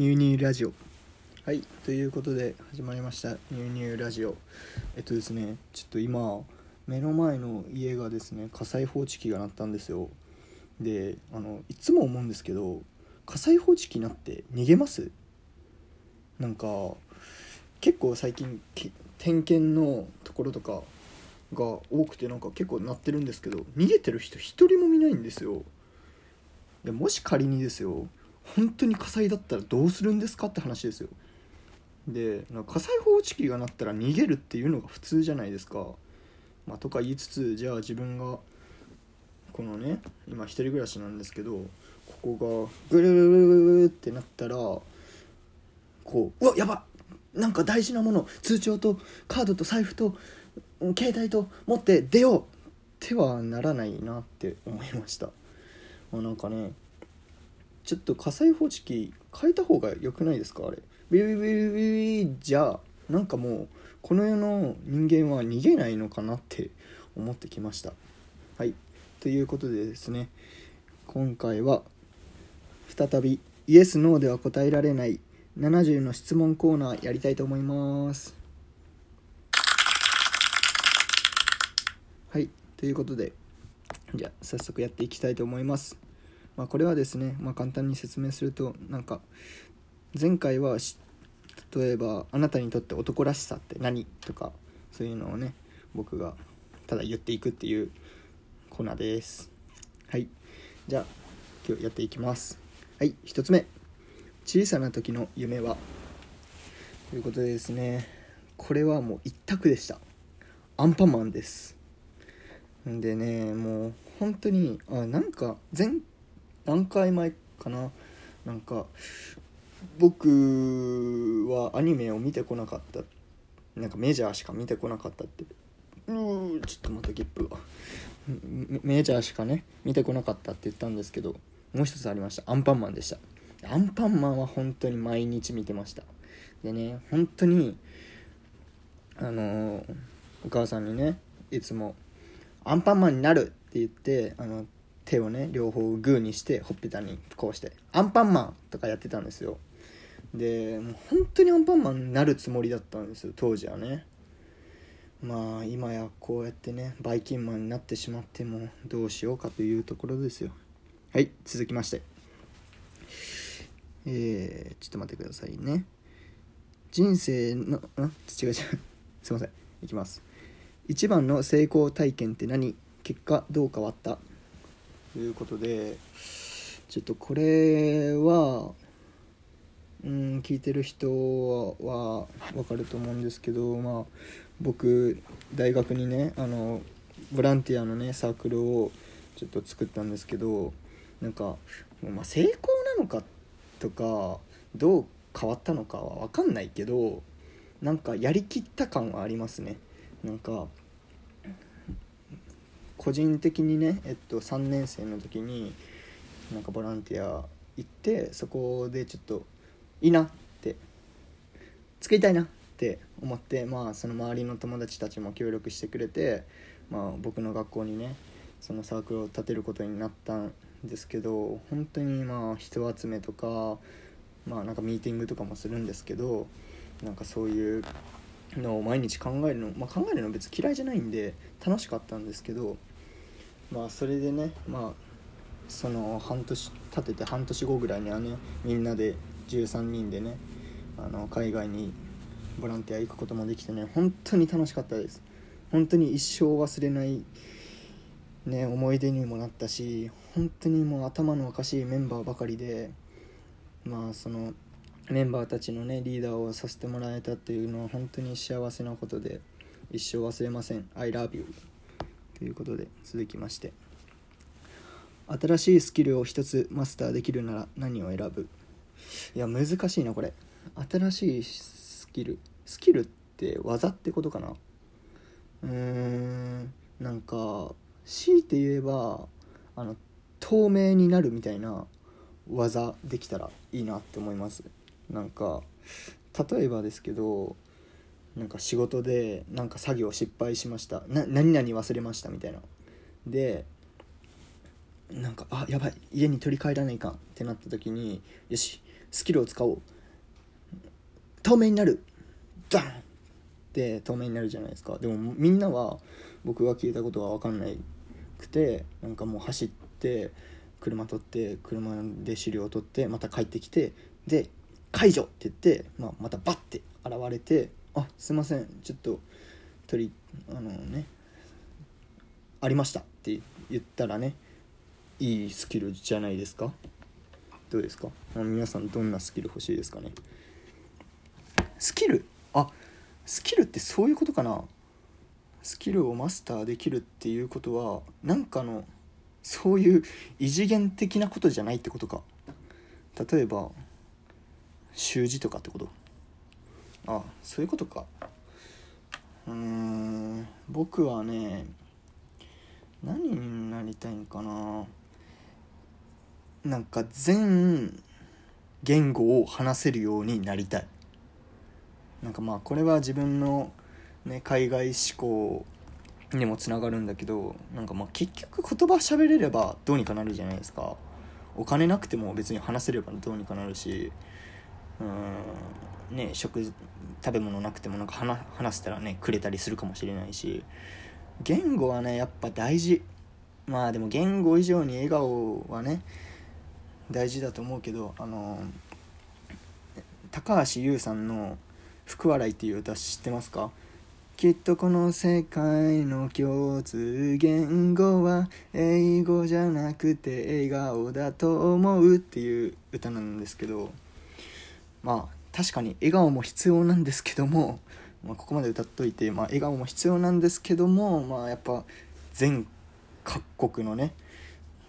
ニューニューラジオ。はいということで始まりました。ニューニューラジオ。えっとですねちょっと今目の前の家がですね火災報知器が鳴ったんですよ。であのいつも思うんですけど火災報知器鳴って逃げます？なんか結構最近点検のところとかが多くてなんか結構鳴ってるんですけど逃げてる人一人も見ないんですよ。いやもし仮にですよ本当に火災だったらどうするんですかって話ですよ。で火災報知器が鳴ったら逃げるっていうのが普通じゃないですか、まあ、とか言いつつじゃあ自分がこのね今一人暮らしなんですけどここがぐるぐるぐるってなったらこううわやばなんか大事なもの通帳とカードと財布と携帯と持って出ようってはならないなって思いました。まあなんかねちょっと火災報知器変えた方が良くないですか？あれ。ビビビビビビじゃなんかもうこの世の人間は逃げないのかなって思ってきました。はい。ということでですね今回は再びイエス・ノーでは答えられない70の質問コーナーやりたいと思います。はい。ということでじゃあ早速やっていきたいと思います。まあ、これはですね、まあ、簡単に説明するとなんか前回は例えば「あなたにとって男らしさって何?」とかそういうのをね僕がただ言っていくっていうコーナーです。はい。じゃあ今日やっていきます。はい1つ目。小さな時の夢は。ということでですねこれはもう一択でした。アンパンマンです。んでねもう本当にあなんか前何回前かな？なんか僕はアニメを見てこなかった。なんかメジャーしか見てこなかったって。うーちょっとまたゲップが。メジャーしかね見てこなかったって言ったんですけどもう一つありました。アンパンマンでした。アンパンマンは本当に毎日見てました。でね本当にあのー、お母さんにねいつも「アンパンマンになる!」って言ってあの手をね両方グーにしてほっぺたにこうして「アンパンマン!」とかやってたんですよ。でもう本当にアンパンマンになるつもりだったんですよ当時はね。まあ今やこうやってねバイキンマンになってしまってもどうしようかというところですよ。はい続きまして。えー、ちょっと待ってくださいね。人生のん違う違う。すいません。いきます。一番の成功体験って何？結果どう変わった？いうことでちょっとこれはうん聞いてる人は分かると思うんですけどまあ僕大学にねあのボランティアのねサークルをちょっと作ったんですけどなんか、まあ、成功なのかとかどう変わったのかは分かんないけどなんかやりきった感はありますね。なんか個人的にね、えっと、3年生の時になんかボランティア行ってそこでちょっといいなって作りたいなって思ってまあその周りの友達たちも協力してくれて、まあ、僕の学校にねそのサークルを立てることになったんですけど本当にまあ人集めとかまあなんかミーティングとかもするんですけどなんかそういうのを毎日考えるの、まあ、考えるの別に嫌いじゃないんで楽しかったんですけどまあそれでねまあその半年立てて半年後ぐらいにはねみんなで13人でねあの海外にボランティア行くこともできてね本当に楽しかったです。本当に一生忘れないね思い出にもなったし本当にもう頭のおかしいメンバーばかりでまあそのメンバーたちのねリーダーをさせてもらえたっていうのは本当に幸せなことで一生忘れません。I love you ということで続きまして新しいスキルを一つマスターできるなら何を選ぶ？いや難しいなこれ。新しいスキル？スキルって技ってことかな？うーんなんか強いて言えばあの透明になるみたいな技できたらいいなって思います。なんか例えばですけどなんか仕事でなんか作業失敗しました。な何々忘れましたみたいな。でなんかあやばい家に取り帰らないかんってなった時によしスキルを使おう。透明になる。ダン！って透明になるじゃないですか。でもみんなは僕が聞いたことは分かんないくてなんかもう走って車取って車で資料を取ってまた帰ってきてで解除！って言って、まあ、またバッて現れて「あすいません。ちょっと取りあのねありました」って言ったらねいいスキルじゃないですか？どうですか？皆さんどんなスキル欲しいですかね？スキル？あスキルってそういうことかな？スキルをマスターできるっていうことはなんかのそういう異次元的なことじゃないってことか。例えば習字とかってこと。あそういうことか。うーん僕はね何になりたいんかな。なんか全言語を話せるようになりたい。なんかまあこれは自分の、ね、海外志向にもつながるんだけどなんかまあ結局言葉喋れればどうにかなるじゃないですか。お金なくても別に話せればどうにかなるしうん。ね食食べ物なくてもなんか話話せたらねくれたりするかもしれないし。言語はねやっぱ大事。まあでも言語以上に笑顔はね大事だと思うけどあの高橋優さんの「福笑い」っていう歌知ってますか？きっとこの世界の共通言語は英語じゃなくて笑顔だと思うっていう歌なんですけど。まあ確かに笑顔も必要なんですけども、まあ、ここまで歌っといて、まあ、笑顔も必要なんですけどもまあやっぱ全各国のね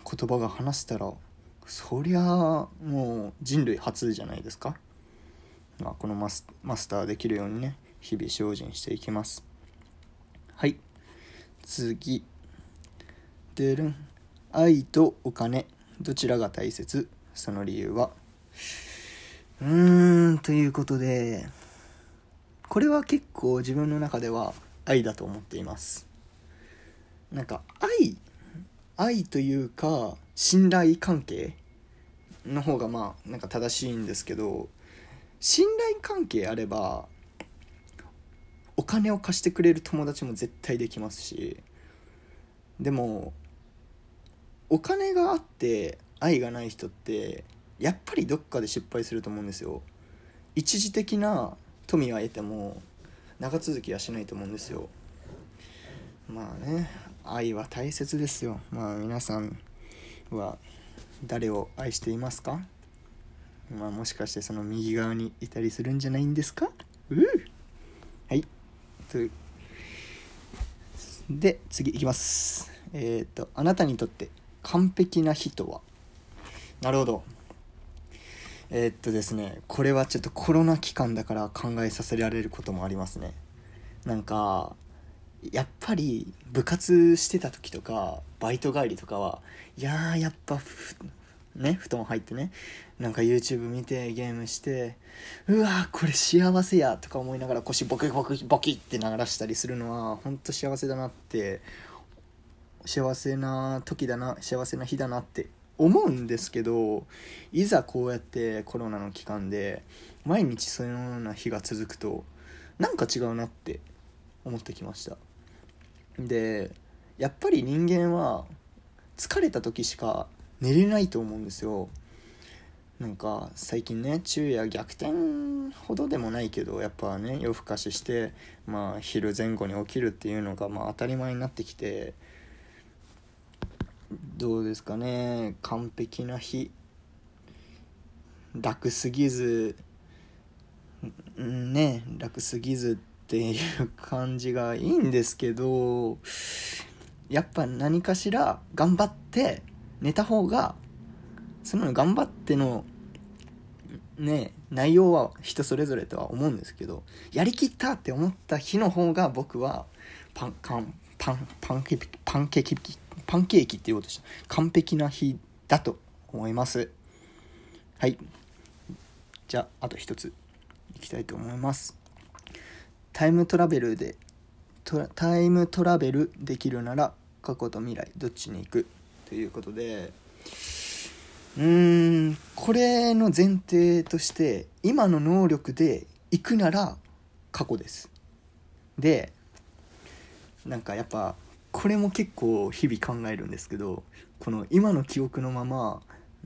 言葉が話せたらそりゃもう人類初じゃないですか、まあ、このマスマスターできるようにね日々精進していきます。はい。次。でるん。愛とお金。どちらが大切？その理由は？うーんということでこれは結構自分の中では愛だと思っています。なんか愛愛というか信頼関係の方がまあなんか正しいんですけど信頼関係あればお金を貸してくれる友達も絶対できますしでもお金があって愛がない人ってやっぱりどっかで失敗すると思うんですよ。一時的な富は得ても長続きはしないと思うんですよ。まあね愛は大切ですよ。まあ皆さんは誰を愛していますか？まあもしかしてその右側にいたりするんじゃないんですか？ううはい。とで次いきます。えっ、ー、とあなたにとって完璧な人は？なるほど。えー、っとですねこれはちょっとコロナ期間だから考えさせられることもありますね。なんかやっぱり部活してた時とかバイト帰りとかはいやーやっぱね布団入ってねなんか YouTube 見てゲームしてうわこれ幸せやとか思いながら腰ボキボキボキって鳴らしたりするのは本当幸せだなって幸せな時だな幸せな日だなって思うんですけどいざこうやってコロナの期間で毎日そのような日が続くとなんか違うなって思ってきました。でやっぱり人間は疲れた時しか寝れないと思うんですよ。なんか最近ね昼夜逆転ほどでもないけどやっぱね夜更かししてまあ昼前後に起きるっていうのがまあ当たり前になってきてどうですかね。完璧な日。楽すぎず。ね楽すぎずっていう感じがいいんですけど。やっぱ何かしら頑張って寝た方がその頑張ってのね内容は人それぞれとは思うんですけどやりきったって思った日の方が僕はパンパンパンパンケーキパンケーキパンケーキって言おうとでした。完璧な日だと思います。はい。じゃああと一ついきたいと思います。タイムトラベルでタイムトラベルできるなら過去と未来どっちに行くということで。うーんこれの前提として今の能力で行くなら過去です。でなんかやっぱこれも結構日々考えるんですけどこの今の記憶のまま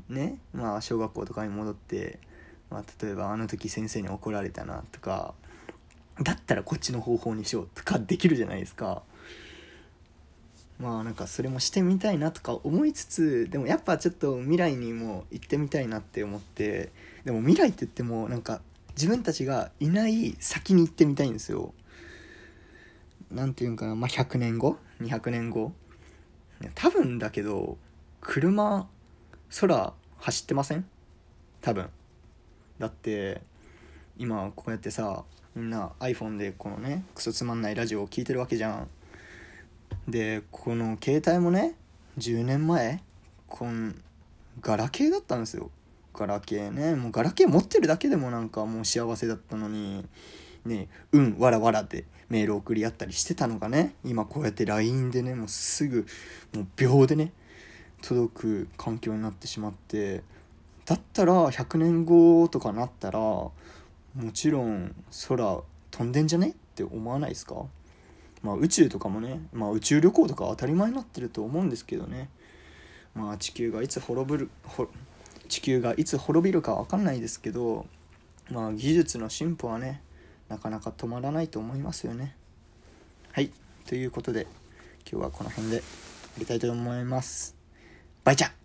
ねまあ小学校とかに戻って、まあ、例えばあの時先生に怒られたなとかだったらこっちの方法にしようとかできるじゃないですか。まあなんかそれもしてみたいなとか思いつつでもやっぱちょっと未来にも行ってみたいなって思ってでも未来って言ってもなんか自分たちがいない先に行ってみたいんですよ。なんていうんかなまあ100年後？200年後？多分だけど車空走ってません？多分。だって今こうやってさみんな iPhone でこのねクソつまんないラジオを聴いてるわけじゃん。でこの携帯もね10年前こんガラケーだったんですよ。ガラケーね。もうガラケー持ってるだけでもなんかもう幸せだったのに。ねうんわらわらでメール送り合ったりしてたのがね今こうやって LINE でねもうすぐもう秒でね届く環境になってしまってだったら100年後とかなったらもちろん空飛んでんじゃね？って思わないですか？まあ宇宙とかもね、まあ、宇宙旅行とか当たり前になってると思うんですけどね。まあ地球がいつ滅ぶる地球がいつ滅びるか分かんないですけどまあ技術の進歩はねなかなか止まらないと思いますよね。はい。ということで今日はこの辺でやりたいと思います。バイチャ